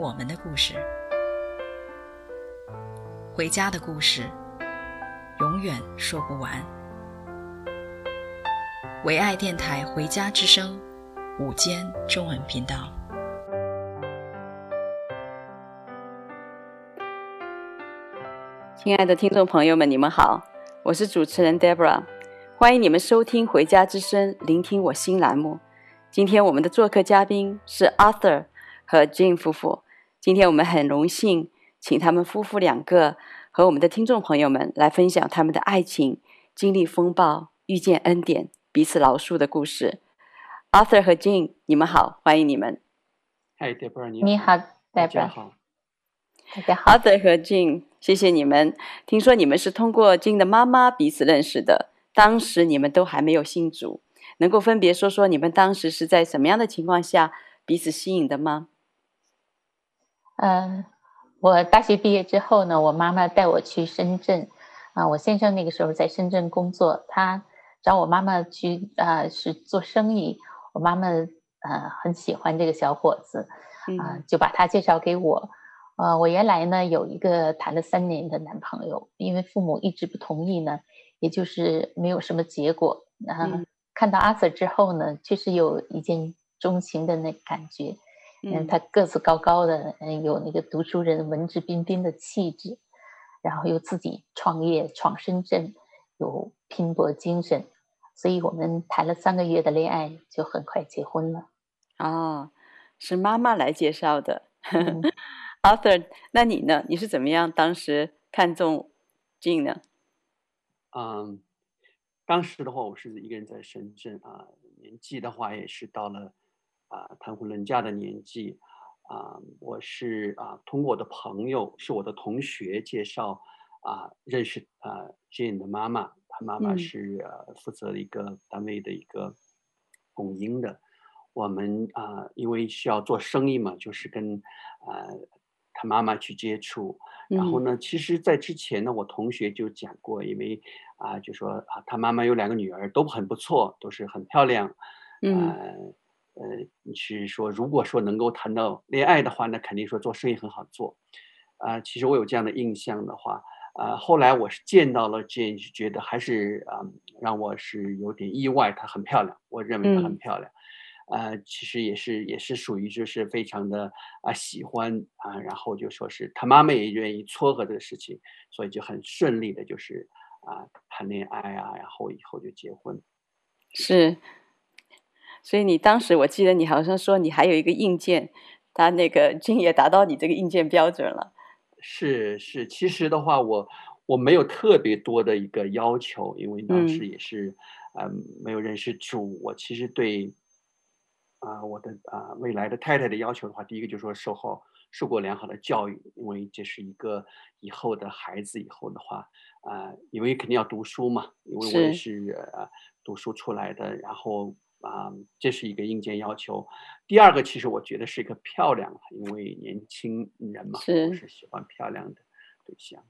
我们的故事，回家的故事，永远说不完。唯爱电台《回家之声》午间中文频道，亲爱的听众朋友们，你们好，我是主持人 Deborah，欢迎你们收听《回家之声》，聆听我新栏目。今天我们的做客嘉宾是 Arthur 和 Jean 夫妇。今天我们很荣幸，请他们夫妇两个和我们的听众朋友们来分享他们的爱情经历风暴、遇见恩典、彼此饶恕的故事。Arthur 和 Jean，你们好，欢迎你们。嗨，Deborah，你好。Deborah。大家好。大家好。Arthur 和 Jean，谢谢你们。听说你们是通过 Jean 的妈妈彼此认识的，当时你们都还没有信主，能够分别说说你们当时是在什么样的情况下彼此吸引的吗？嗯，我大学毕业之后呢，我妈妈带我去深圳，啊，我先生那个时候在深圳工作，他找我妈妈去啊，是做生意。我妈妈呃很喜欢这个小伙子，啊，就把他介绍给我。呃，我原来呢有一个谈了三年的男朋友，因为父母一直不同意呢，也就是没有什么结果。啊，看到阿 Sir 之后呢，确实有一见钟情的那感觉。嗯，他个子高高的，嗯，有那个读书人文质彬彬的气质，然后又自己创业闯深圳，有拼搏精神，所以我们谈了三个月的恋爱，就很快结婚了。哦，是妈妈来介绍的。嗯、Arthur，那你呢？你是怎么样当时看中 Jean 呢？嗯，当时的话，我是一个人在深圳啊，年纪的话也是到了。啊，谈婚论嫁的年纪，啊，我是啊，通过我的朋友，是我的同学介绍，啊，认识啊，Jean 的妈妈，她妈妈是呃负责一个单位的一个供应的，我们啊，因为需要做生意嘛，就是跟啊她妈妈去接触，然后呢，其实，在之前呢，我同学就讲过，因为啊，就说啊，她妈妈有两个女儿，都很不错，都是很漂亮，嗯。呃，你是说，如果说能够谈到恋爱的话，那肯定说做生意很好做，啊、呃，其实我有这样的印象的话，啊、呃，后来我是见到了 Jean，就觉得还是啊、呃，让我是有点意外，她很漂亮，我认为她很漂亮，啊、嗯呃，其实也是也是属于就是非常的啊、呃、喜欢啊、呃，然后就说是她妈妈也愿意撮合这个事情，所以就很顺利的就是啊、呃、谈恋爱啊，然后以后就结婚，是。所以你当时，我记得你好像说你还有一个硬件，他那个 Jean 也达到你这个硬件标准了。是是，其实的话，我我没有特别多的一个要求，因为当时也是，嗯、呃，没有认识主。我其实对，啊、呃，我的啊、呃、未来的太太的要求的话，第一个就是说售后受过良好的教育，因为这是一个以后的孩子，以后的话，啊、呃，因为肯定要读书嘛，因为我也是呃读书出来的，然后。啊，这是一个硬件要求。第二个，其实我觉得是一个漂亮，因为年轻人嘛，是，是喜欢漂亮的对象。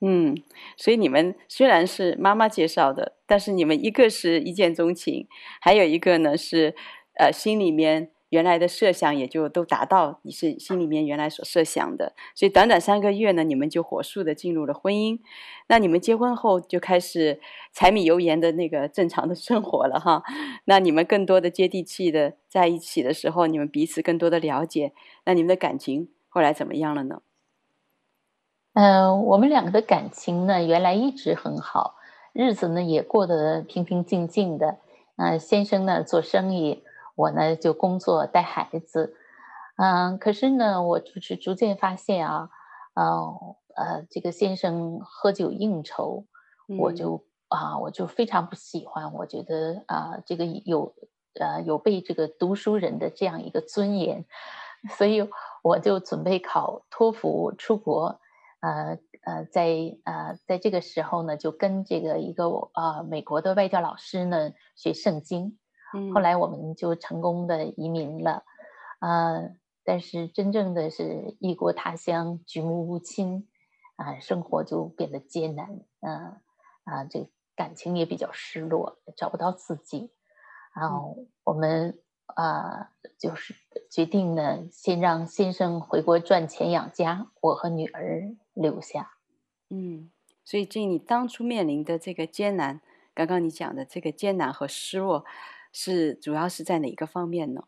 嗯，所以你们虽然是妈妈介绍的，但是你们一个是一见钟情，还有一个呢是呃心里面。原来的设想也就都达到你是心里面原来所设想的，所以短短三个月呢，你们就火速的进入了婚姻。那你们结婚后就开始柴米油盐的那个正常的生活了哈。那你们更多的接地气的在一起的时候，你们彼此更多的了解，那你们的感情后来怎么样了呢？嗯、我们两个的感情呢，原来一直很好，日子呢也过得平平静静的。嗯、呃，先生呢做生意。我呢就工作带孩子，嗯，可是呢，我就是逐渐发现啊，呃呃，这个先生喝酒应酬，嗯、我就啊，我就非常不喜欢，我觉得啊，这个有呃有被这个读书人的这样一个尊严，所以我就准备考托福出国。呃呃，在呃在这个时候呢，就跟这个一个呃美国的外教老师呢学圣经。嗯，后来我们就成功的移民了。呃，但是真正的是异国他乡，举目无亲，啊、呃，生活就变得艰难。嗯、呃、啊、呃，这感情也比较失落，找不到自己。然后我们啊、呃，就是决定呢，先让先生回国赚钱养家，我和女儿留下。嗯，所以，这你当初面临的这个艰难，刚刚你讲的这个艰难和失落，是主要是在哪一个方面呢？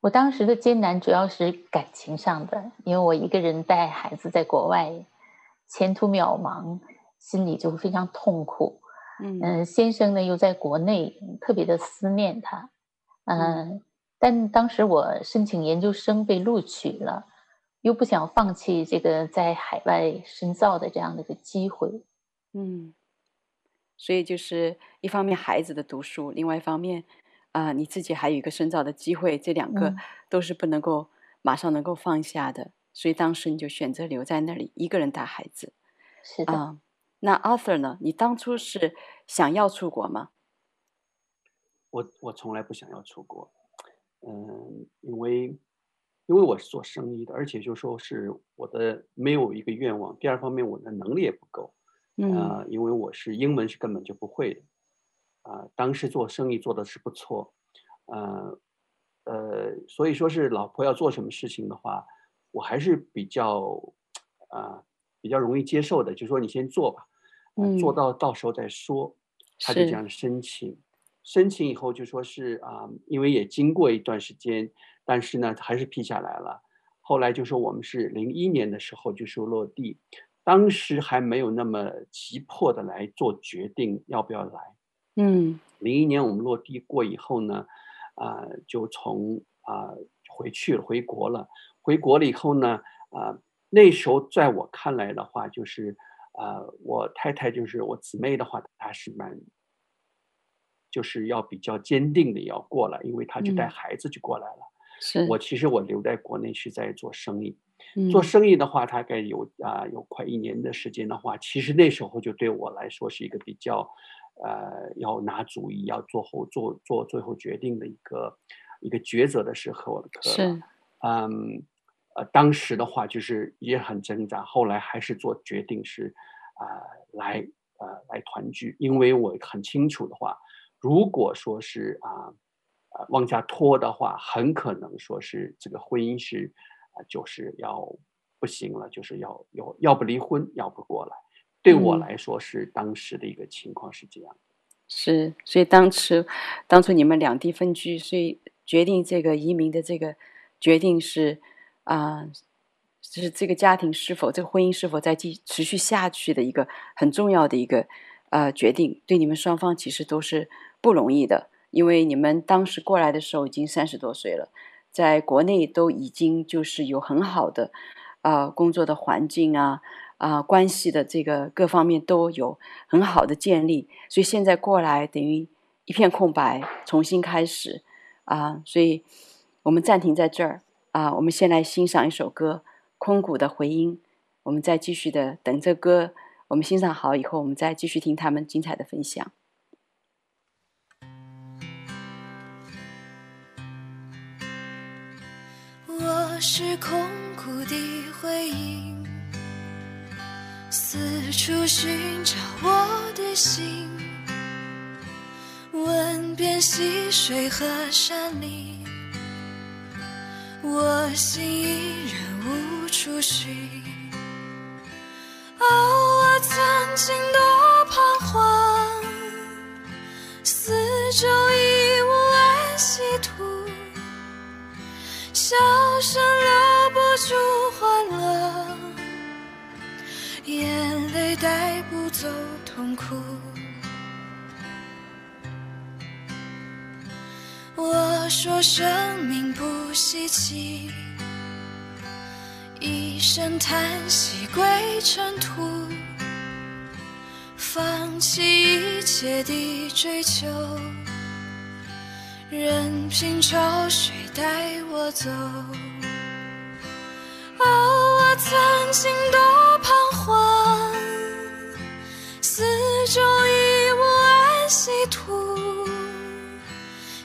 我当时的艰难主要是感情上的，因为我一个人带孩子在国外，前途渺茫，心里就非常痛苦。嗯、呃，先生呢又在国内，特别的思念他。呃、嗯，但当时我申请研究生被录取了，又不想放弃这个在海外深造的这样的一个机会。嗯，所以就是一方面孩子的读书，另外一方面啊、呃，你自己还有一个深造的机会，这两个都是不能够马上能够放下的。嗯、所以当时你就选择留在那里，一个人带孩子。是的。呃那 Arthur 呢？你当初是想要出国吗？我我从来不想要出国，嗯，因为因为我是做生意的，而且就说是我的没有一个愿望。第二方面，我的能力也不够，嗯、呃，因为我是英文是根本就不会的，啊、呃，当时做生意做的是不错，呃呃，所以说是老婆要做什么事情的话，我还是比较啊、呃、比较容易接受的，就说你先做吧。做到到时候再说，他就这样申请，申请以后就说是啊，因为也经过一段时间，但是呢还是批下来了。后来就说我们是零一年的时候就说落地，当时还没有那么急迫的来做决定要不要来。嗯，零一年我们落地过以后呢，啊，就从啊回去了，回国了。回国了以后呢，啊，那时候在我看来的话就是。啊、呃，我太太就是我姊妹的话，她是蛮，就是要比较坚定的要过来，因为她就带孩子就过来了。嗯、是我其实我留在国内是在做生意，嗯、做生意的话，大概有啊、呃、有快一年的时间的话，其实那时候就对我来说是一个比较，呃，要拿主意，要做后做做最后决定的一个一个抉择的时候了。是，嗯。呃，当时的话就是也很挣扎，后来还是做决定是，啊、呃，来呃来团聚，因为我很清楚的话，如果说是啊，呃往下拖的话，很可能说是这个婚姻是就是要不行了，就是要要要不离婚，要不过来。对我来说是当时的一个情况是这样。是，所以当时当初你们两地分居，所以决定这个移民的这个决定是。啊，就是这个家庭是否，这个婚姻是否在继持续下去的一个很重要的一个呃决定，对你们双方其实都是不容易的，因为你们当时过来的时候已经三十多岁了，在国内都已经就是有很好的啊、工作的环境啊啊、关系的这个各方面都有很好的建立，所以现在过来等于一片空白，重新开始啊、所以我们暂停在这儿。啊，我们先来欣赏一首歌《空谷的回音》，我们再继续的等这歌，我们欣赏好以后，我们再继续听他们精彩的分享。是空谷的回音，四处寻找我的心，问遍溪水和山林。我心依然无处寻，哦，我曾经多彷徨，四周已无安息土，笑声留不住欢乐，眼泪带不走痛苦。我说生命不稀奇，一声叹息归尘土，放弃一切的追求，任凭潮水带我走。哦，我曾经多彷徨，四周已无安息土，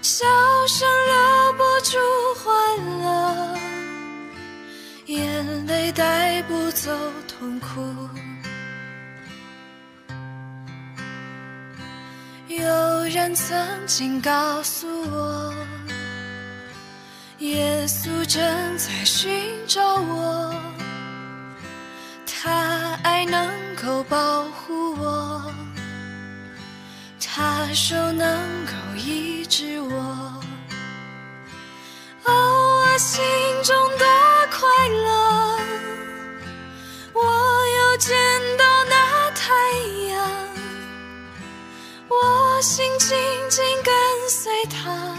笑声留不住欢乐，眼泪带不走痛苦。有人曾经告诉我。耶稣正在寻找我，他爱能够保护我，他手能够医治我。哦，我心中的快乐，我又见到那太阳，我心紧紧跟随他。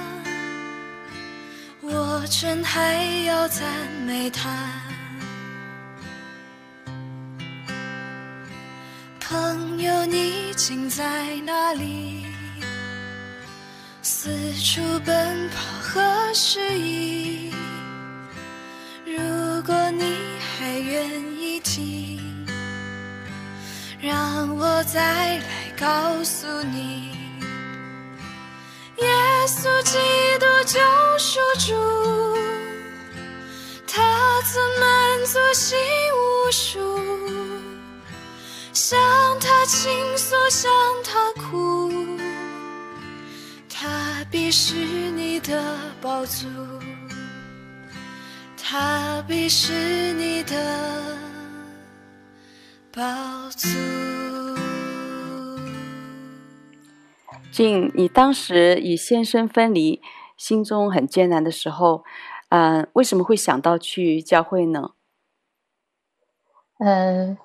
我真还要赞美他。朋友，你竟在哪里？四处奔跑和失意。如果你还愿意听，让我再来告诉你。耶稣基督救赎主，他曾满足心无数，向他倾诉，向他哭，他必是你的宝座，他必是你的宝座。静，你当时与先生分离，心中很艰难的时候，嗯、呃，为什么会想到去教会呢？呃，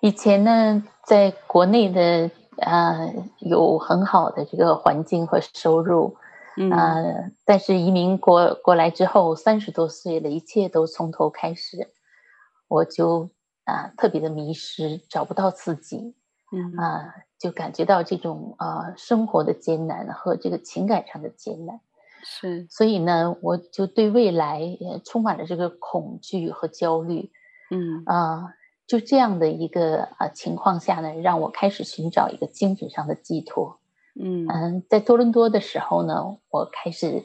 以前呢，在国内的呃有很好的这个环境和收入，嗯、呃，但是移民过过来之后，三十多岁了，一切都从头开始，我就啊、呃、特别的迷失，找不到自己，嗯。啊。呃就感觉到这种啊、呃、生活的艰难和这个情感上的艰难，是，所以呢，我就对未来也充满了这个恐惧和焦虑，嗯。啊、呃，就这样的一个啊、呃、情况下呢，让我开始寻找一个精神上的寄托，嗯。在多伦多的时候呢，我开始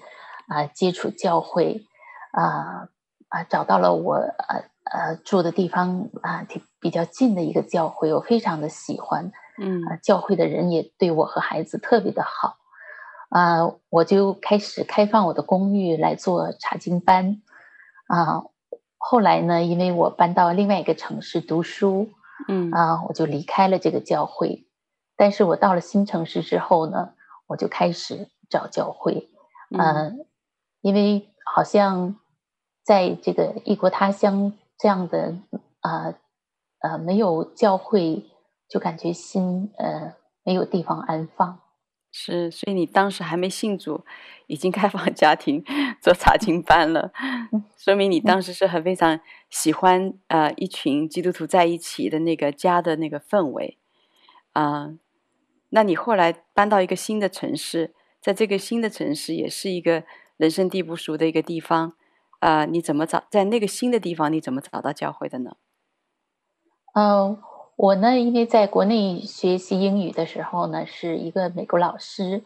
啊、呃、接触教会，啊、呃、啊找到了我呃呃住的地方啊比比较近的一个教会，我非常的喜欢。嗯，教会的人也对我和孩子特别的好，啊、呃，我就开始开放我的公寓来做查经班，啊、呃，后来呢，因为我搬到另外一个城市读书，嗯。啊、呃，我就离开了这个教会，但是我到了新城市之后呢，我就开始找教会，嗯、呃，因为好像在这个异国他乡这样的啊呃，呃没有教会。就感觉心呃没有地方安放，是，所以你当时还没信主，已经开放家庭做查经班了，说明你当时是很非常喜欢呃一群基督徒在一起的那个家的那个氛围啊、呃。那你后来搬到一个新的城市，在这个新的城市也是一个人生地不熟的一个地方啊、呃，你怎么找在那个新的地方你怎么找到教会的呢？嗯、uh。我呢，因为在国内学习英语的时候呢，是一个美国老师，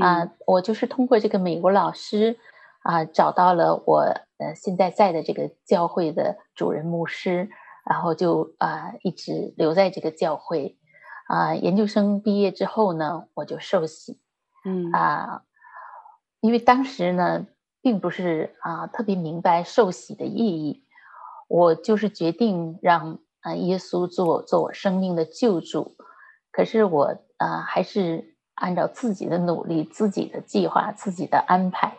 啊、我就是通过这个美国老师啊、呃，找到了我呃现在在的这个教会的主任牧师，然后就啊、呃、一直留在这个教会，啊、呃，研究生毕业之后呢，我就受洗，嗯啊、呃，因为当时呢，并不是啊、呃、特别明白受洗的意义，我就是决定让。啊，耶稣做做我生命的救主，可是我啊，还是按照自己的努力、自己的计划、自己的安排，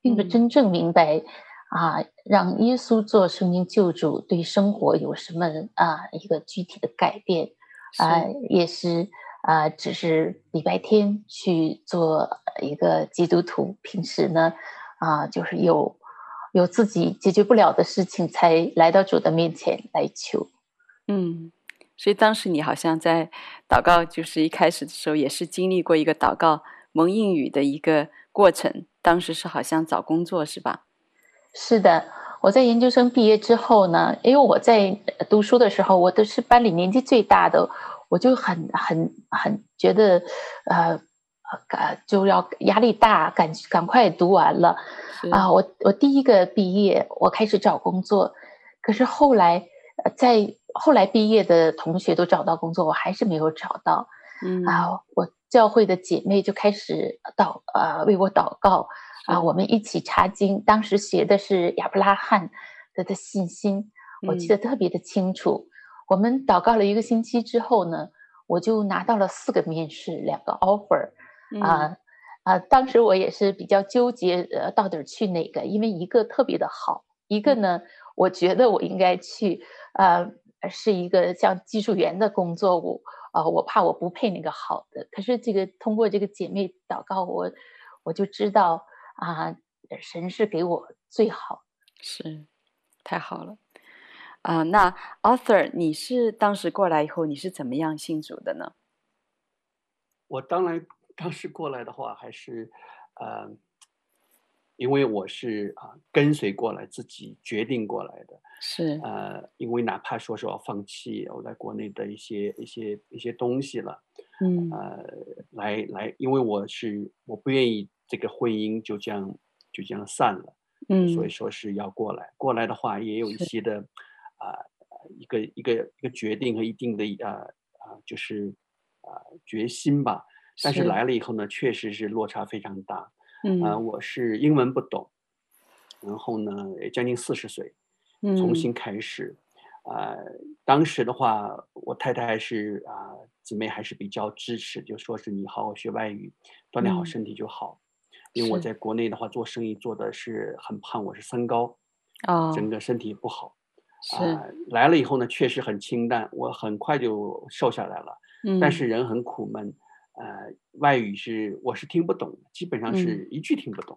并不真正明白啊，让耶稣做生命救主对生活有什么啊一个具体的改变。啊，也是啊，只是礼拜天去做一个基督徒，平时呢啊，就是有有自己解决不了的事情，才来到主的面前来求。嗯，所以当时你好像在祷告，就是一开始的时候也是经历过一个祷告蒙应允的一个过程。当时是好像找工作是吧？是的，我在研究生毕业之后呢，因为我在读书的时候，我都是班里年纪最大的，我就很很很觉得，呃，呃，就要压力大，赶赶快读完了啊！我我第一个毕业，我开始找工作，可是后来在后来毕业的同学都找到工作，我还是没有找到。嗯啊，我教会的姐妹就开始祷呃为我祷告啊，我们一起查经。当时学的是亚伯拉罕的的信心，我记得特别的清楚。嗯、我们祷告了一个星期之后呢，我就拿到了四个面试，两个 offer。啊、嗯、啊，当时我也是比较纠结，呃，到底去哪个？因为一个特别的好，一个呢，我觉得我应该去，呃，是一个像技术员的工作，我。啊、呃，我怕我不配那个好的，可是这个通过这个姐妹祷告我，我我就知道啊，神是给我最好，是太好了啊。那 Arthur，你是当时过来以后，你是怎么样信主的呢？我当然当时过来的话，还是呃。因为我是啊跟随过来，自己决定过来的，是。呃，因为哪怕说是我放弃我在国内的一些一些一些东西了，嗯。呃，来来，因为我是我不愿意这个婚姻就这样就这样散了，嗯，所以说是要过来，过来的话也有一些的啊、呃、一个一个一个决定和一定的啊啊、呃、就是啊、呃、决心吧，但是。来了以后呢，确实是落差非常大。嗯、呃，我是英文不懂，然后呢，将近四十岁，重新开始。嗯、呃，当时的话，我太太还是啊、呃，姊妹还是比较支持，就说是你好好学外语，锻炼好身体就好。嗯、因为我在国内的话做生意做的是很胖，我是三高，哦，整个身体不好。啊、呃、来了以后呢，确实很清淡，我很快就瘦下来了。嗯，但是人很苦闷。呃，外语是我是听不懂，基本上是一句听不懂，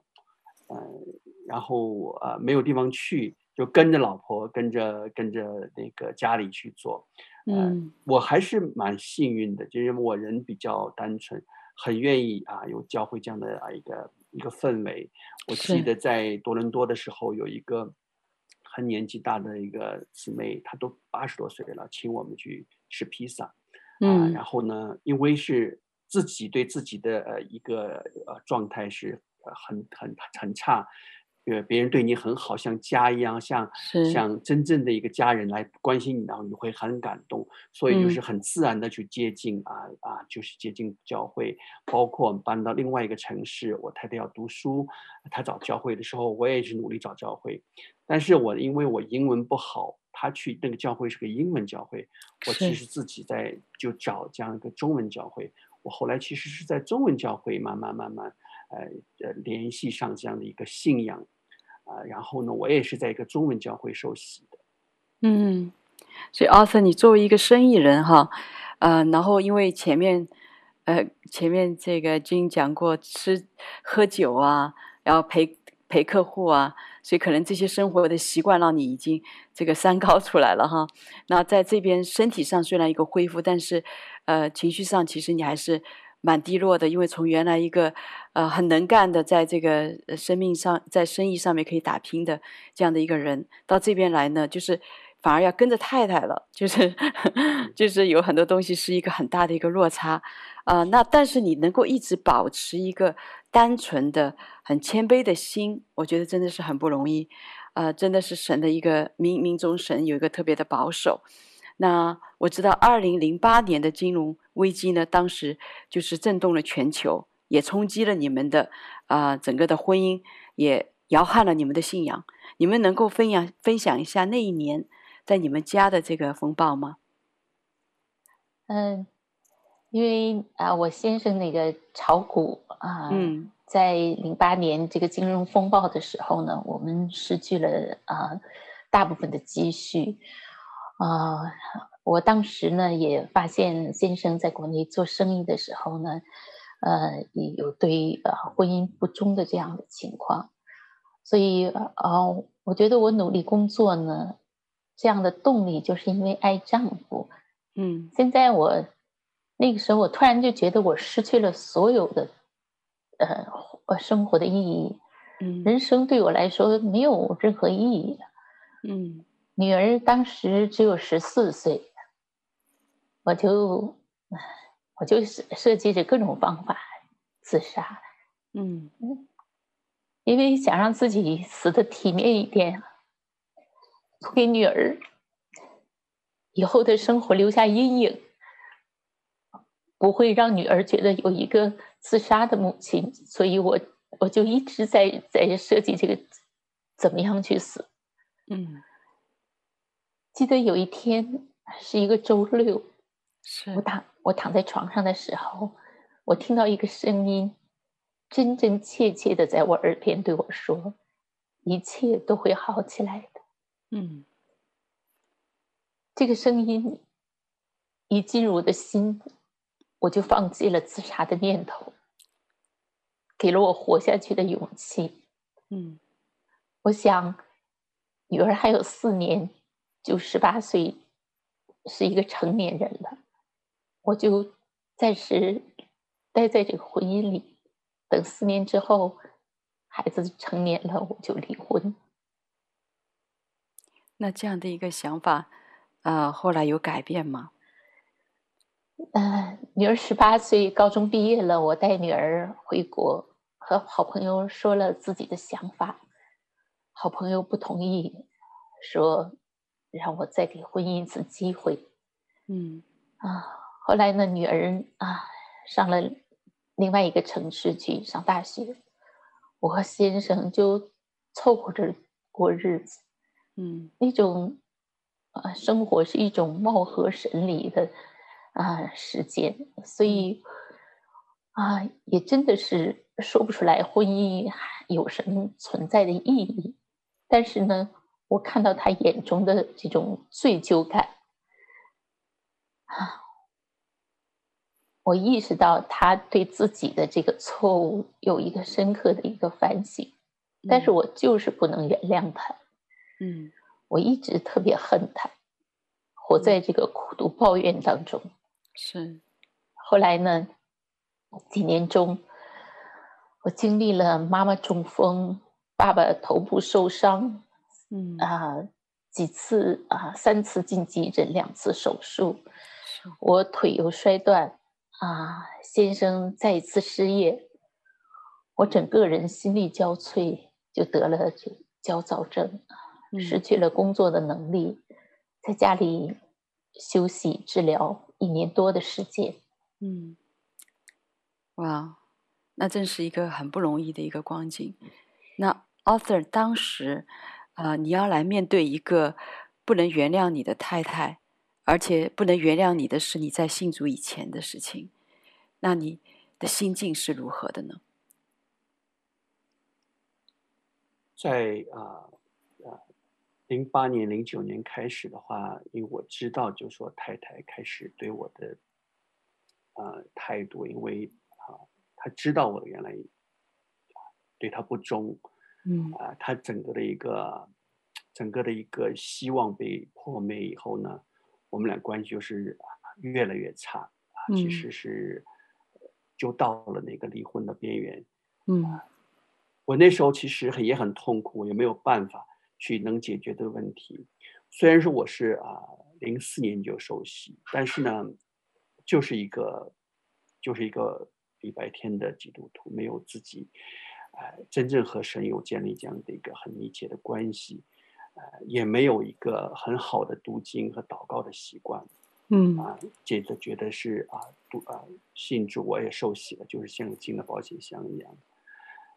嗯、呃，然后呃没有地方去，就跟着老婆，跟着跟着那个家里去做，呃、嗯，我还是蛮幸运的，就是我人比较单纯，很愿意啊有教会这样的啊一个一个氛围。我记得在多伦多的时候，有一个很年纪大的一个姊妹，她都八十多岁了，请我们去吃披萨，嗯，然后呢，因为是。自己对自己的呃一个呃状态是很很很差，呃别人对你很好，像家一样，像像真正的一个家人来关心你，然后你会很感动，所以就是很自然的去接近、嗯、啊啊，就是接近教会。包括我们搬到另外一个城市，我太太要读书，她找教会的时候，我也是努力找教会，但是我因为我英文不好，她去那个教会是个英文教会，我其实自己在就找这样一个中文教会。我后来其实是在中文教会慢慢慢慢，呃呃联系上这样的一个信仰，啊、呃，然后呢，我也是在一个中文教会受洗的。嗯，所以阿瑟你作为一个生意人哈，呃，然后因为前面，呃，前面这个经讲过吃喝酒啊，然后陪陪客户啊，所以可能这些生活的习惯让你已经这个三高出来了哈。那在这边身体上虽然一个恢复，但是。呃，情绪上其实你还是蛮低落的，因为从原来一个呃很能干的，在这个生命上，在生意上面可以打拼的这样的一个人，到这边来呢，就是反而要跟着太太了，就是就是有很多东西是一个很大的一个落差啊、呃。那但是你能够一直保持一个单纯的、很谦卑的心，我觉得真的是很不容易啊、呃，真的是神的一个冥冥中神有一个特别的保守。那我知道，二零零八年的金融危机呢，当时就是震动了全球，也冲击了你们的啊、呃、整个的婚姻，也摇撼了你们的信仰。你们能够分享分享一下那一年在你们家的这个风暴吗？嗯，因为啊，我先生那个炒股啊，嗯，在零八年这个金融风暴的时候呢，我们失去了啊大部分的积蓄。啊、呃，我当时呢也发现先生在国内做生意的时候呢，呃，也有对呃婚姻不忠的这样的情况，所以呃，我觉得我努力工作呢，这样的动力就是因为爱丈夫。嗯，现在我那个时候我突然就觉得我失去了所有的呃呃生活的意义。嗯，人生对我来说没有任何意义。嗯，女儿当时只有十四岁，我就我就设设计着各种方法自杀。嗯，因为想让自己死的体面一点，不给女儿以后的生活留下阴影，不会让女儿觉得有一个自杀的母亲，所以我我就一直在在设计这个怎么样去死。嗯，记得有一天是一个周六，是我躺我躺在床上的时候，我听到一个声音，真真切切的在我耳边对我说：“一切都会好起来的。”嗯，这个声音一进入我的心，我就放弃了自杀的念头，给了我活下去的勇气。嗯，我想。女儿还有四年，就十八岁，是一个成年人了。我就暂时待在这个婚姻里，等四年之后，孩子成年了，我就离婚。那这样的一个想法，呃，后来有改变吗？嗯、呃，女儿十八岁，高中毕业了，我带女儿回国，和好朋友说了自己的想法。好朋友不同意，说让我再给婚姻一次机会。嗯啊，后来呢，女儿啊上了另外一个城市去上大学，我和先生就凑合着过日子。嗯，那种啊生活是一种貌合神离的啊时间，所以啊也真的是说不出来婚姻有什么存在的意义。但是呢，我看到他眼中的这种罪疚感，啊，我意识到他对自己的这个错误有一个深刻的一个反省，但是我就是不能原谅他。嗯，我一直特别恨他，活在这个苦读抱怨当中。是，后来呢，几年中，我经历了妈妈中风。爸爸头部受伤，嗯啊，几次啊，三次进急诊，两次手术，我腿又摔断，啊，先生再一次失业，我整个人心力交瘁，就得了这焦躁症，失去了工作的能力，在家里休息治疗一年多的时间。嗯，哇，那真是一个很不容易的一个光景，那。Arthur，当时，啊、呃，你要来面对一个不能原谅你的太太，而且不能原谅你的是你在信主以前的事情，那你的心境是如何的呢？在啊啊，零八年、零九年开始的话，因为我知道，就是说太太开始对我的啊、呃、态度，因为啊，他知道我原来对他不忠。嗯啊，他整个的一个，整个的一个希望被破灭以后呢，我们俩关系就是越来越差啊，其实是就到了那个离婚的边缘。嗯，我那时候其实也很痛苦，也没有办法去能解决的问题。虽然说我是啊零四年就受洗，但是呢，就是一个就是一个礼拜天的基督徒，没有自己。呃，真正和神有建立这样的一个很密切的关系，呃，也没有一个很好的读经和祷告的习惯，嗯啊，接着觉得是啊，读啊信主我也受洗了，就是像进了保险箱一样，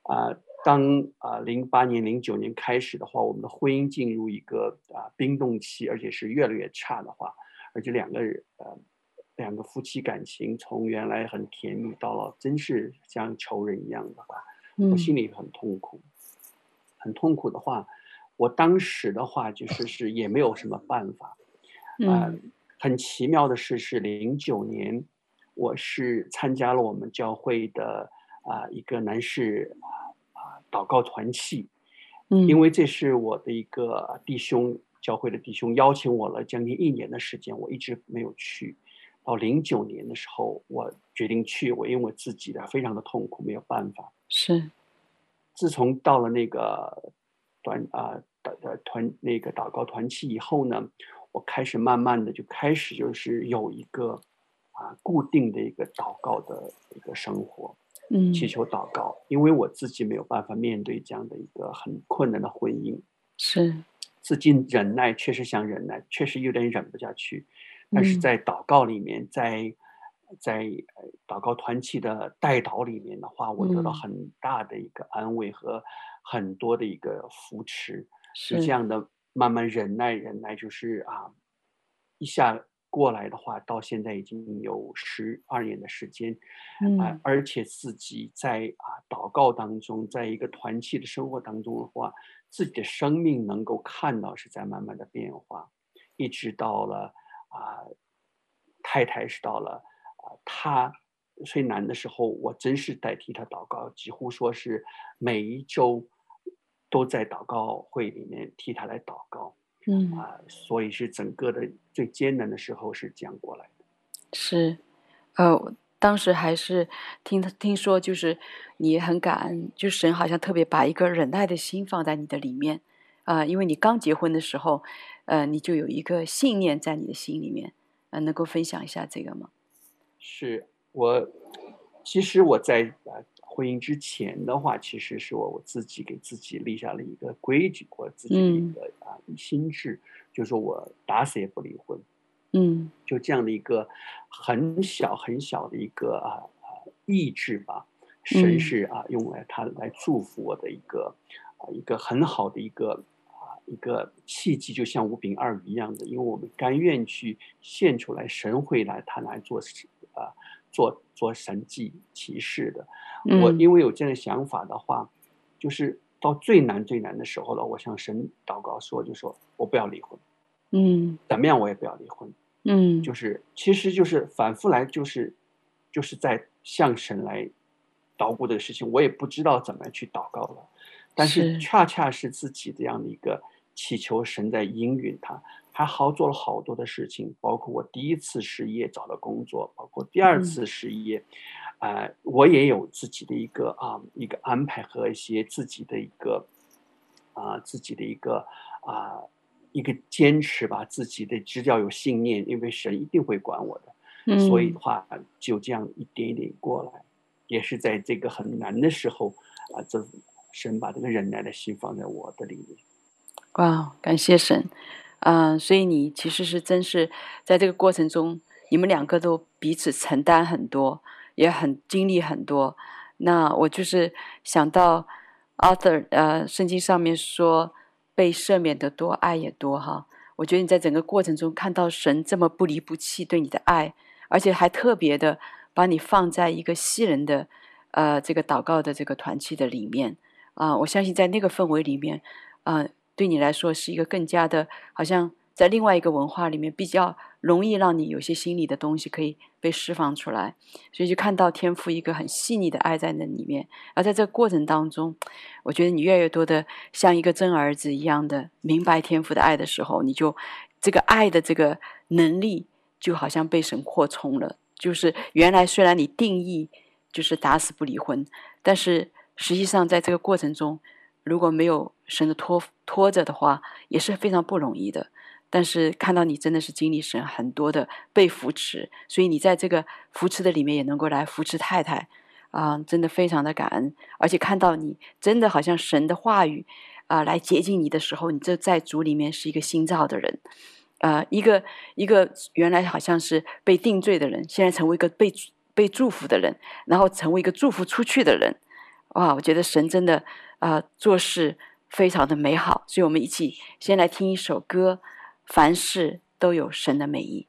啊，当啊零八年零九年开始的话，我们的婚姻进入一个啊冰冻期，而且是越来越差的话，而且两个人呃两个夫妻感情从原来很甜蜜到了真是像仇人一样的话。我心里很痛苦，很痛苦的话，我当时的话就是是也没有什么办法，嗯、呃，很奇妙的是是零九年，我是参加了我们教会的啊、呃、一个男士祷告团契，嗯，因为这是我的一个弟兄教会的弟兄邀请我了将近一年的时间，我一直没有去，到零九年的时候，我决定去，我因为我自己的非常的痛苦，没有办法。是，自从到了那个团啊的的团那个祷告团契以后呢，我开始慢慢的就开始就是有一个啊固定的一个祷告的一个生活，嗯，祈求祷告，因为我自己没有办法面对这样的一个很困难的婚姻，是。自己忍耐，确实想忍耐，确实有点忍不下去。但是在祷告里面，在在祷告团契的代祷里面的话，我得到很大的一个安慰和很多的一个扶持。是这样的，慢慢忍耐，忍耐就是啊，一下过来的话，到现在已经有十二年的时间。啊，而且自己在啊祷告当中，在一个团契的生活当中的话。自己的生命能够看到是在慢慢的变化，一直到了啊，太太是到了啊，她最难的时候，我真是代替她祷告，几乎说是每一周都在祷告会里面替她来祷告，嗯啊，所以是整个的最艰难的时候是这样过来的，是，呃。当时还是听听说，就是你很感恩，就神好像特别把一个忍耐的心放在你的里面，啊、呃，因为你刚结婚的时候，呃，你就有一个信念在你的心里面，呃，能够分享一下这个吗？是我，其实我在呃婚姻之前的话，其实是我我自己给自己立下了一个规矩，我自己的一个啊、嗯、心智，就是说我打死也不离婚。嗯，就这样的一个很小很小的一个啊啊意志吧，神是啊用来他来祝福我的一个啊一个很好的一个啊一个契机，就像五饼二鱼一样的，因为我们甘愿去献出来，神会来他来做啊做做神迹奇事的。我因为有这样的想法的话，就是到最难最难的时候了，我向神祷告说，就说我不要离婚，嗯，怎么样我也不要离婚。嗯，就是，其实就是反复来，就是，就是在向神来祷告的事情，我也不知道怎么去祷告了，但是恰恰是自己这样的一个祈求神在应允他，还好做了好多的事情，包括我第一次失业找了工作，包括第二次失业，啊、嗯呃，我也有自己的一个啊一个安排和一些自己的一个啊自己的一个啊。一个坚持吧，自己的只要有信念，因为神一定会管我的，嗯、所以的话就这样一点一点过来，也是在这个很难的时候啊，这神把这个忍耐的心放在我的里面。哇，感谢神，嗯、所以你其实是真是在这个过程中，你们两个都彼此承担很多，也很经历很多。那我就是想到 Arthur，呃，圣经上面说。被赦免的多，爱也多哈。我觉得你在整个过程中看到神这么不离不弃对你的爱，而且还特别的把你放在一个西人的呃这个祷告的这个团契的里面啊、我相信在那个氛围里面啊、对你来说是一个更加的，好像在另外一个文化里面比较容易让你有些心理的东西可以被释放出来，所以就看到天父一个很细腻的爱在那里面。而在这个过程当中，我觉得你越来越多的像一个真儿子一样的明白天父的爱的时候，你就这个爱的这个能力就好像被神扩充了。就是原来虽然你定义就是打死不离婚，但是实际上在这个过程中，如果没有神的拖拖着的话，也是非常不容易的。但是看到你真的是经历神很多的被扶持，所以你在这个扶持的里面也能够来扶持太太，啊、真的非常的感恩。而且看到你真的好像神的话语啊、来接近你的时候，你这在主里面是一个新造的人，啊、一个一个原来好像是被定罪的人，现在成为一个被被祝福的人，然后成为一个祝福出去的人，哇，我觉得神真的啊、做事非常的美好。所以我们一起先来听一首歌。凡事都有神的美意。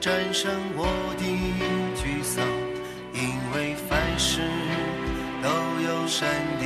战胜我的沮丧，因为凡事都有闪电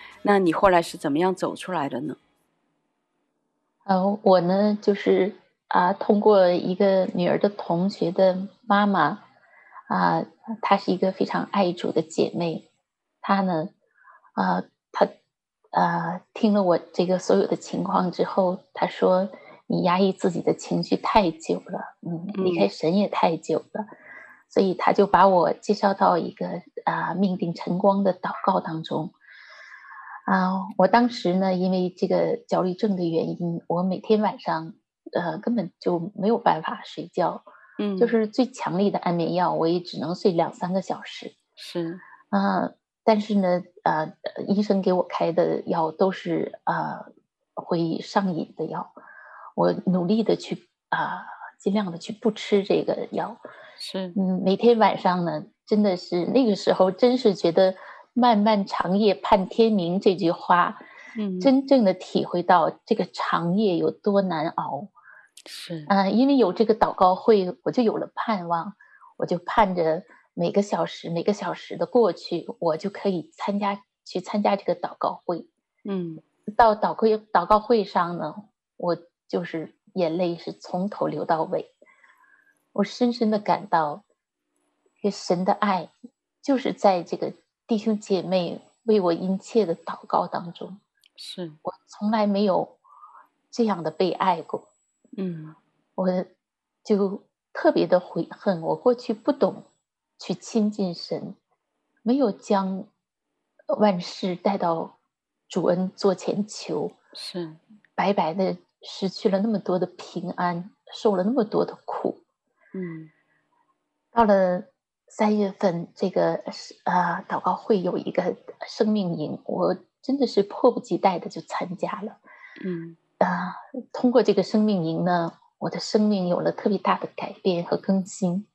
那你后来是怎么样走出来的呢？呃，我呢，就是啊、呃，通过一个女儿的同学的妈妈啊、呃，她是一个非常爱主的姐妹，她呢，啊、呃，她啊、呃，听了我这个所有的情况之后，她说。你压抑自己的情绪太久了，嗯，离开神也太久了，嗯、所以她就把我介绍到一个啊、呃、命定晨光的祷告当中。啊、呃，我当时呢，因为这个焦虑症的原因，我每天晚上呃根本就没有办法睡觉，嗯，就是最强力的安眠药，我也只能睡两三个小时。是，啊、呃，但是呢，呃，医生给我开的药都是呃会上瘾的药。我努力的去啊，尽量的去不吃这个药，是嗯，每天晚上呢，真的是那个时候，真是觉得“漫漫长夜盼天明”这句话，嗯，真正的体会到这个长夜有多难熬，是。啊，因为有这个祷告会，我就有了盼望，我就盼着每个小时每个小时的过去，我就可以参加去参加这个祷告会，嗯，到祷告祷告会上呢，我。就是眼泪是从头流到尾，我深深的感到，这神的爱就是在这个弟兄姐妹为我殷切的祷告当中，是。我从来没有这样的被爱过，嗯，我就特别的悔恨，我过去不懂去亲近神，没有将万事带到主恩座前求，是。白白的失去了那么多的平安，受了那么多的苦。嗯，到了三月份，这个是啊，祷告会有一个生命营，我真的是迫不及待的就参加了。嗯啊，通过这个生命营呢，我的生命有了特别大的改变和更新。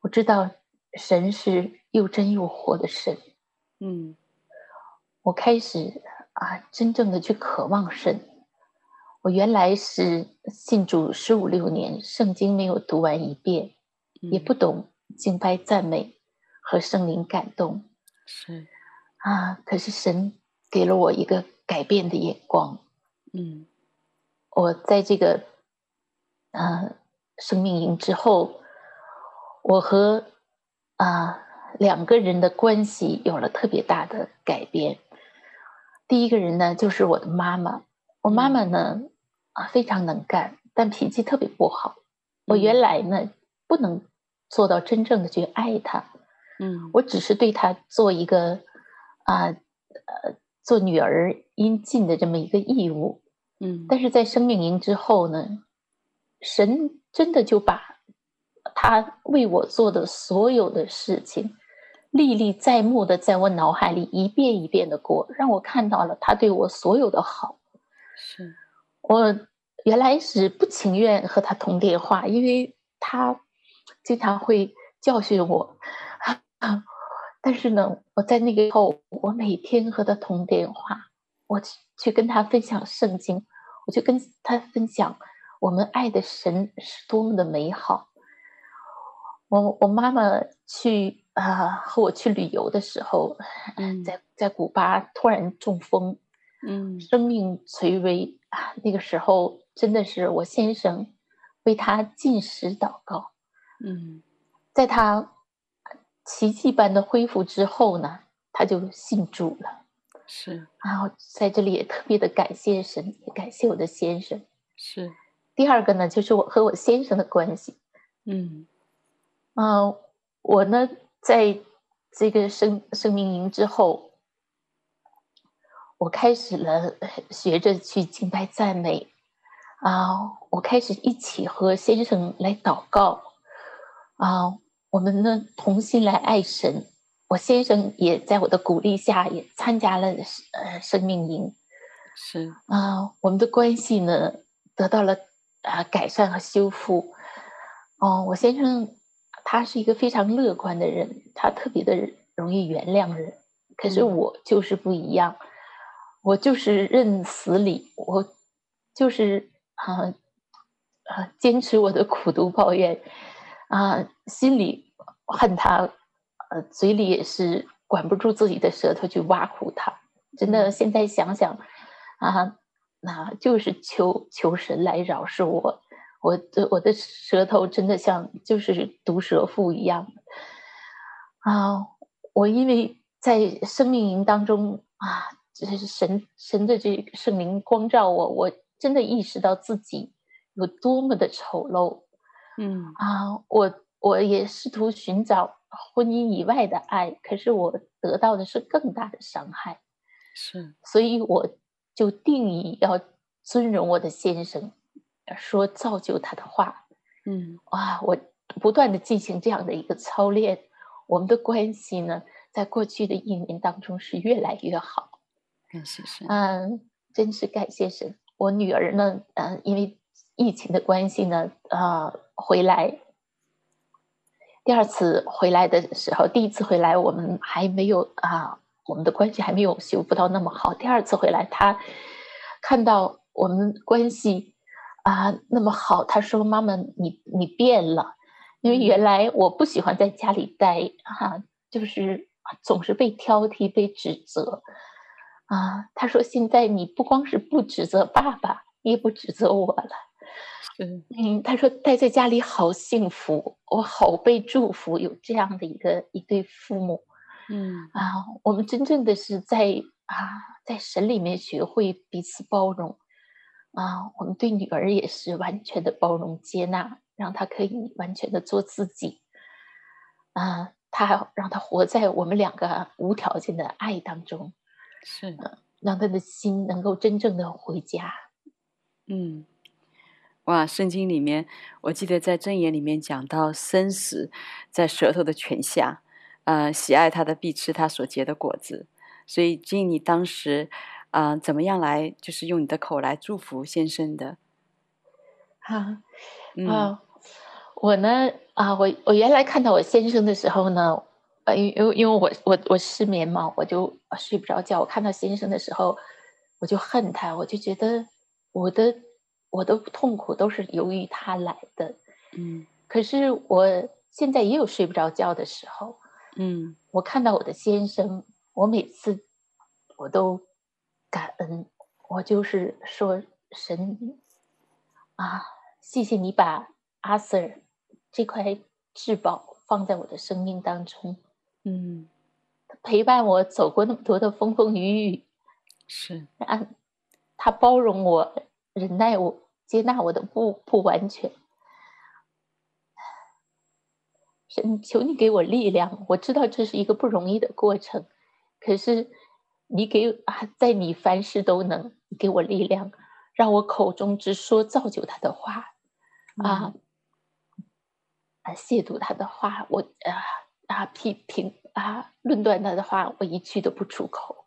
我知道神是又真又活的神。嗯，我开始啊，真正的去渴望神。我原来是信主十五六年，圣经没有读完一遍，嗯、也不懂敬拜赞美和圣灵感动。是啊，可是神给了我一个改变的眼光。嗯，我在这个呃生命营之后，我和啊两个人的关系有了特别大的改变。第一个人呢，就是我的妈妈。我妈妈呢，啊，非常能干，但脾气特别不好。我原来呢，不能做到真正的去爱他，嗯，我只是对他做一个啊，呃，做女儿应尽的这么一个义务，嗯。但是在生命营之后呢，神真的就把他为我做的所有的事情，历历在目的在我脑海里一遍一遍的过，让我看到了他对我所有的好。是，我原来是不情愿和他通电话，因为他经常会教训我。但是呢，我在那个时候，我每天和他通电话，我去跟他分享圣经，我就跟他分享我们爱的神是多么的美好。我我妈妈去啊、呃、和我去旅游的时候，嗯、在在古巴突然中风。嗯，生命垂危啊！那个时候真的是我先生为他禁食祷告。嗯，在他奇迹般的恢复之后呢，他就信主了。是，然后在这里也特别的感谢神，也感谢我的先生。是。第二个呢，就是我和我先生的关系。嗯，啊、呃，我呢，在这个生生命营之后。我开始了学着去敬拜赞美，啊，我开始一起和先生来祷告，啊，我们呢同心来爱神。我先生也在我的鼓励下也参加了呃生命营，是啊，我们的关系呢得到了啊改善和修复。哦，我先生他是一个非常乐观的人，他特别的容易原谅人，可是我就是不一样。嗯我就是认死理，我就是啊啊坚持我的苦读抱怨，啊心里恨他，呃嘴里也是管不住自己的舌头去挖苦他。真的，现在想想啊，那就是求求神来饶恕我，我的我的舌头真的像就是毒蛇妇一样啊！我因为在生命营当中啊。这是神神的这个圣灵光照我，我真的意识到自己有多么的丑陋，嗯。啊，我我也试图寻找婚姻以外的爱，可是我得到的是更大的伤害，是，所以我就定义要尊荣我的先生，说造就他的话，嗯，啊，我不断的进行这样的一个操练，我们的关系呢，在过去的一年当中是越来越好。感谢神，嗯，真是感谢神。我女儿呢，嗯，因为疫情的关系呢，啊、回来。第二次回来的时候，第一次回来我们还没有啊，我们的关系还没有修复到那么好。第二次回来，他看到我们关系啊那么好，他说：“妈妈，你你变了，因为原来我不喜欢在家里待，哈、啊，就是总是被挑剔、被指责。”啊，他说：“现在你不光是不指责爸爸，也不指责我了。嗯，嗯，他说待在家里好幸福，我好被祝福，有这样的一个一对父母。嗯啊，我们真正的是在啊，在神里面学会彼此包容。啊，我们对女儿也是完全的包容接纳，让她可以完全的做自己。啊，他让她活在我们两个无条件的爱当中。”是，让他的心能够真正的回家。嗯，哇，圣经里面，我记得在箴言里面讲到生死在舌头的泉下，呃，喜爱他的必吃他所结的果子。所以，经你当时啊、呃，怎么样来，就是用你的口来祝福先生的？哈、啊，嗯、啊，我呢，啊，我我原来看到我先生的时候呢，呃，因因为因为我我我失眠嘛，我就睡不着觉。我看到先生的时候，我就恨他，我就觉得我的我的痛苦都是由于他来的。嗯，可是我现在也有睡不着觉的时候。嗯，我看到我的先生。我每次我都感恩，我就是说神啊，谢谢你把阿 Sir 这块至宝放在我的生命当中，嗯，陪伴我走过那么多的风风雨雨，是啊，他包容我、忍耐我、接纳我的不不完全，神求你给我力量，我知道这是一个不容易的过程。可是，你给啊，在你凡事都能，给我力量，让我口中只说造就他的话，啊，啊，亵渎他的话，我啊啊批评啊论断他的话，我一句都不出口。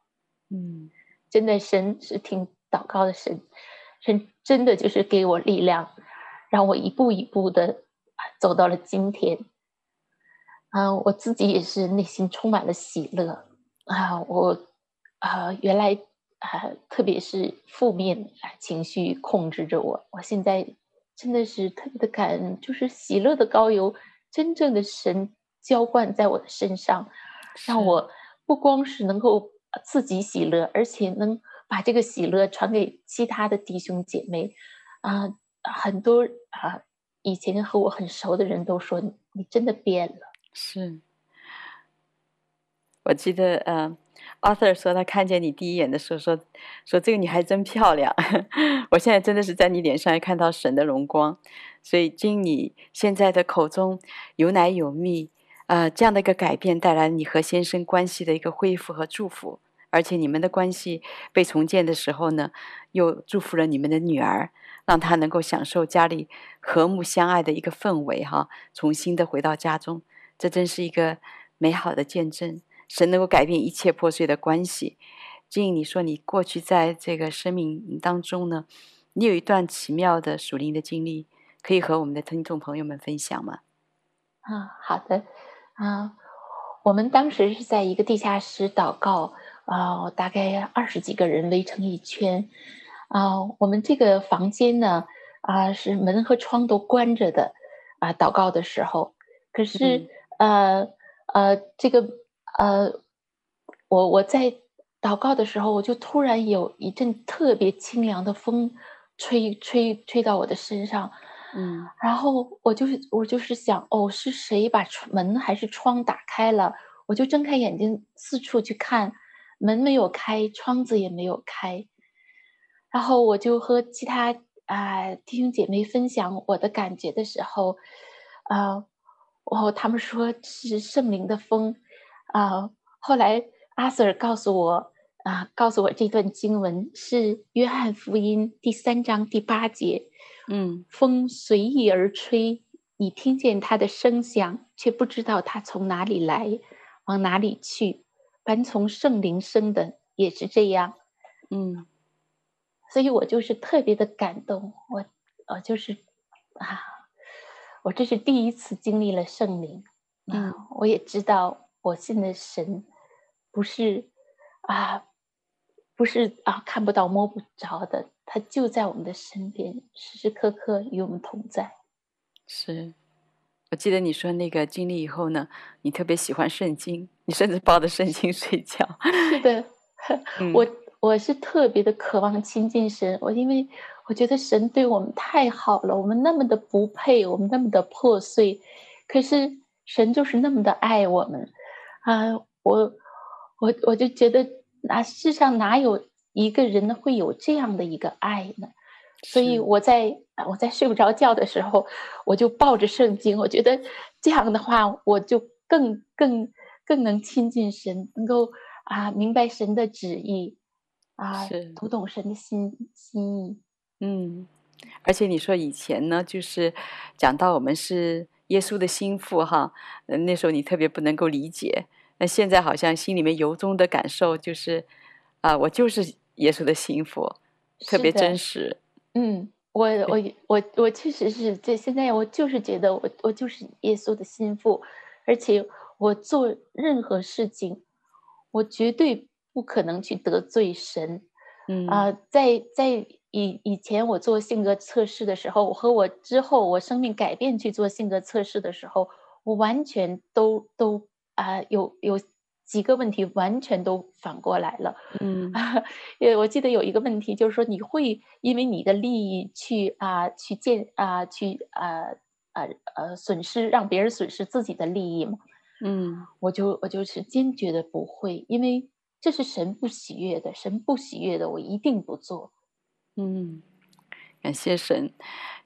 嗯，真的，神是听祷告的神，神真的就是给我力量，让我一步一步的走到了今天。啊，我自己也是内心充满了喜乐。啊，我啊，原来啊，特别是负面情绪控制着我。我现在真的是特别的感恩，就是喜乐的高油，真正的神浇灌在我的身上，让我不光是能够自己喜乐，而且能把这个喜乐传给其他的弟兄姐妹。啊，很多啊，以前和我很熟的人都说你真的变了。是。我记得，呃，Arthur 说他看见你第一眼的时候说，说这个女孩真漂亮。我现在真的是在你脸上看到神的荣光，所以经你现在的口中有奶有蜜，呃，这样的一个改变带来你和先生关系的一个恢复和祝福，而且你们的关系被重建的时候呢，又祝福了你们的女儿，让她能够享受家里和睦相爱的一个氛围，哈，重新的回到家中，这真是一个美好的见证。神能够改变一切破碎的关系。金，你说你过去在这个生命当中呢，你有一段奇妙的属灵的经历，可以和我们的听众朋友们分享吗？啊，好的，啊，我们当时是在一个地下室祷告，啊，大概二十几个人围成一圈，啊，我们这个房间呢，啊，是门和窗都关着的，啊，祷告的时候，可是，呃，呃，这个。呃，我我在祷告的时候，我就突然有一阵特别清凉的风吹吹吹到我的身上，嗯，然后我就是我就是想，哦，是谁把门还是窗打开了？我就睁开眼睛四处去看，门没有开，窗子也没有开，然后我就和其他啊、呃、弟兄姐妹分享我的感觉的时候，啊、呃，哦，他们说是圣灵的风。啊，后来阿 Sir 告诉我，啊，告诉我这段经文是约翰福音第三章第八节，嗯，风随意而吹，你听见它的声响，却不知道它从哪里来，往哪里去。凡从圣灵生的也是这样，嗯，所以我就是特别的感动，我，我就是啊，我这是第一次经历了圣灵，嗯，我也知道。我信的神不是啊，不是啊，看不到摸不着的，他就在我们的身边，时时刻刻与我们同在。是，我记得你说那个经历以后呢，你特别喜欢圣经，你甚至抱着圣经睡觉。是的，嗯、我我是特别的渴望亲近神，我因为我觉得神对我们太好了，我们那么的不配，我们那么的破碎，可是神就是那么的爱我们。啊，我我我就觉得，那世上哪有一个人会有这样的一个爱呢？所以我在我在睡不着觉的时候，我就抱着圣经，我觉得这样的话，我就更更更能亲近神，能够啊，明白神的旨意，啊，是读懂神的心心意。嗯，而且你说以前呢，就是讲到我们是耶稣的心腹哈，呃那时候你特别不能够理解，那现在好像心里面由衷的感受就是，啊，我就是耶稣的心腹，特别真实。嗯，我我我我确实是这现在我就是觉得我我就是耶稣的心腹，而且我做任何事情，我绝对不可能去得罪神。嗯啊、呃，在在。以以前我做性格测试的时候，我和我之后我生命改变去做性格测试的时候，我完全都都啊、呃、有有几个问题完全都反过来了。嗯，因为我记得有一个问题就是说，你会因为你的利益去啊、呃、去见啊、呃、去啊啊呃损失让别人损失自己的利益吗？嗯，我就我就是坚决的不会，因为这是神不喜悦的，神不喜悦的，我一定不做。嗯，感谢神，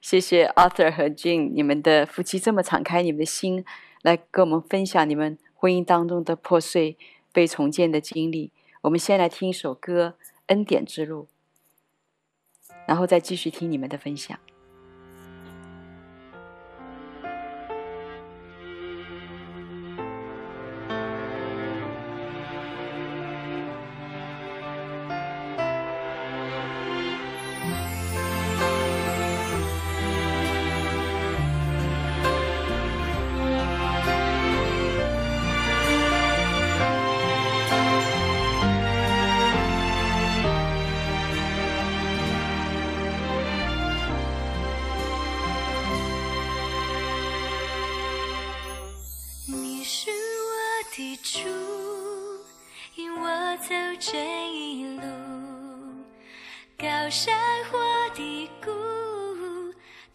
谢谢 Arthur 和 Jean，你们的夫妻这么敞开你们的心，来跟我们分享你们婚姻当中的破碎被重建的经历。我们先来听一首歌《恩典之路》，然后再继续听你们的分享。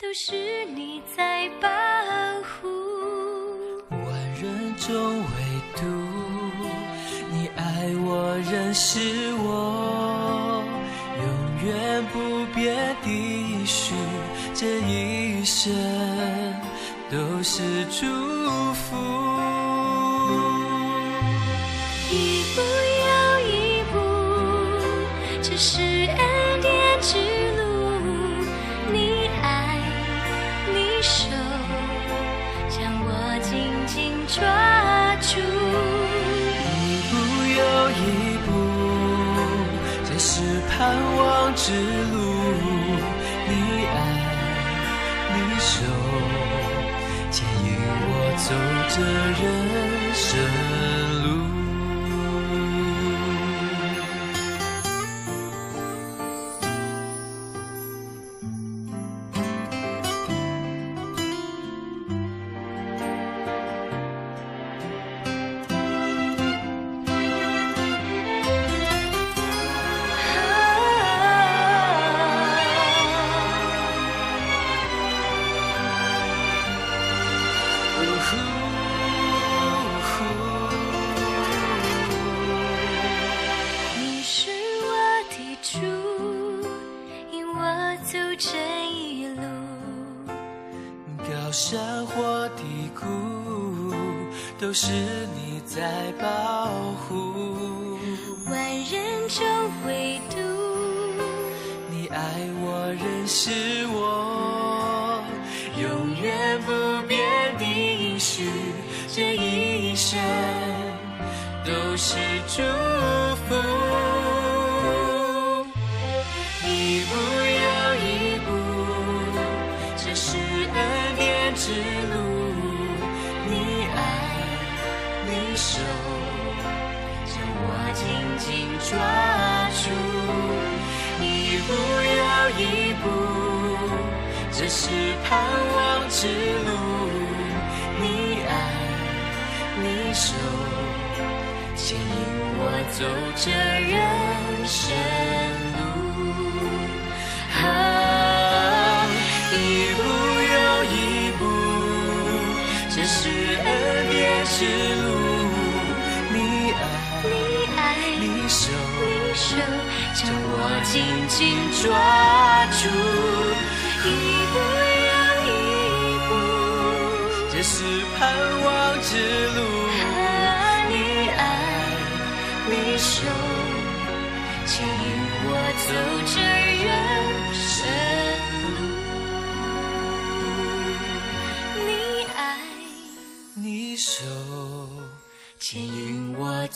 都是你在保护。万人中唯独你爱我，认识我，永远不变的许，这一生都是祝福。山或低谷，都是你在保护。万人中唯独你爱我，认识我，盼望之路。你爱，你手，牵引我走这人生路。啊，一步又一步，这是恩典之路。你爱，你爱，你手，你手将我紧紧抓住。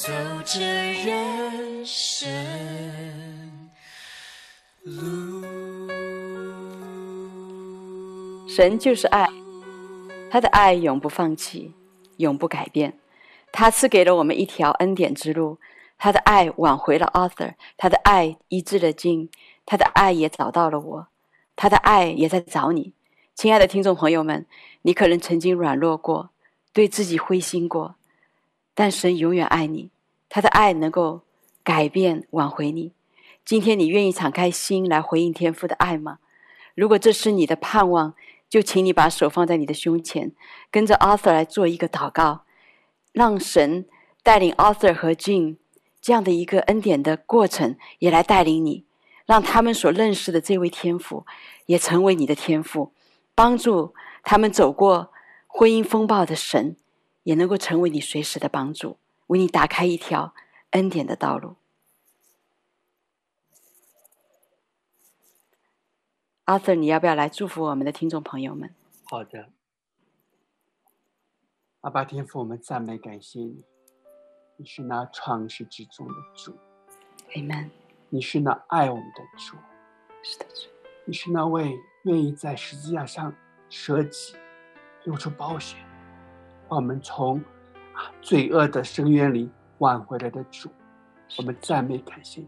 走着人生路。神就是爱，他的爱永不放弃，永不改变。他赐给了我们一条恩典之路，他的爱挽回了 Arthur，他的爱医治了金他的爱也找到了我，他的爱也在找你。亲爱的听众朋友们，你可能曾经软弱过，对自己灰心过，但神永远爱你，他的爱能够改变挽回你。今天你愿意敞开心来回应天父的爱吗？如果这是你的盼望，就请你把手放在你的胸前，跟着 Arthur 来做一个祷告。让神带领 Arthur 和 Jim 这样的一个恩典的过程，也来带领你，让他们所认识的这位天父，也成为你的天父，帮助他们走过婚姻风暴的神，也能够成为你随时的帮助，为你打开一条恩典的道路。Arthur，你要不要来祝福我们的听众朋友们？好的。阿爸天父，我们赞美感谢你，你是那创世之中的主，Amen。你是那爱我们的主，是的主。你是那位愿意在十字架上舍己、流出宝血，把我们从啊罪恶的深渊里挽回来的主。我们赞美感谢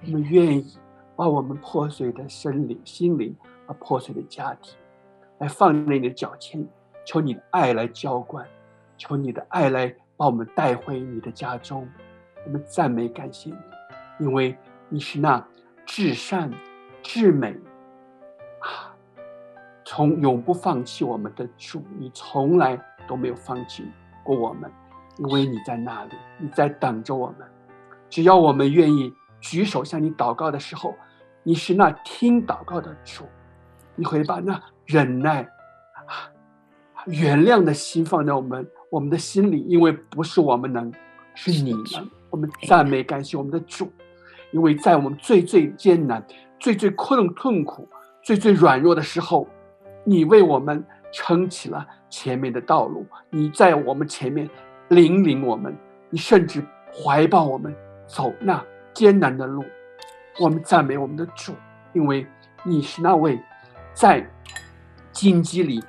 你，我们愿意把我们破碎的生灵、心灵和破碎的家庭，来放在你的脚前，求你的爱来浇灌。求你的爱来把我们带回你的家中，我们赞美感谢你，因为你是那至善至美啊，从永不放弃我们的主，你从来都没有放弃过我们，因为你在那里，你在等着我们。只要我们愿意举手向你祷告的时候，你是那听祷告的主，你会把那忍耐啊、原谅的心放在我们。我们的心里，因为不是我们能，是你们。我们赞美感谢我们的主，因为在我们最最艰难、最最困痛苦、最最软弱的时候，你为我们撑起了前面的道路。你在我们前面引领我们，你甚至怀抱我们走那艰难的路。我们赞美我们的主，因为你是那位在荆棘里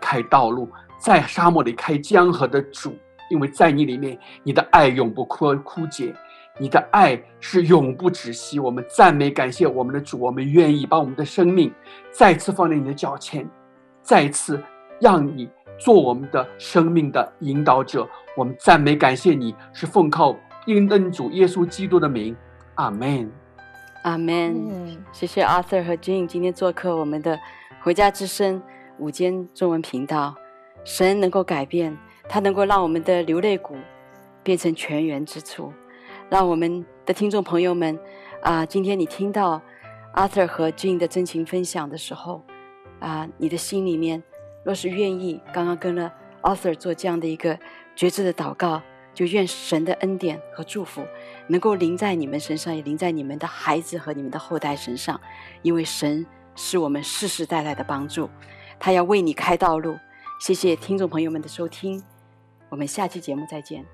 开道路。在沙漠里开江河的主，因为在你里面，你的爱永不枯枯竭，你的爱是永不止息。我们赞美感谢我们的主，我们愿意把我们的生命再次放在你的脚前，再次让你做我们的生命的引导者。我们赞美感谢你，是奉靠应恩主耶稣基督的名，阿门，阿门。谢谢 Arthur 和 Jean 今天做客我们的回家之声午间中文频道。神能够改变，他能够让我们的流泪谷变成泉源之处，让我们的听众朋友们啊，今天你听到 Arthur 和 Jean 的真情分享的时候啊，你的心里面若是愿意，刚刚跟了 Arthur 做这样的一个觉知的祷告，就愿神的恩典和祝福能够临在你们身上，也临在你们的孩子和你们的后代身上，因为神是我们世世代代的帮助，他要为你开道路。谢谢听众朋友们的收听，我们下期节目再见。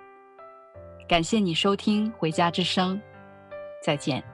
感谢你收听《回家之声》，再见。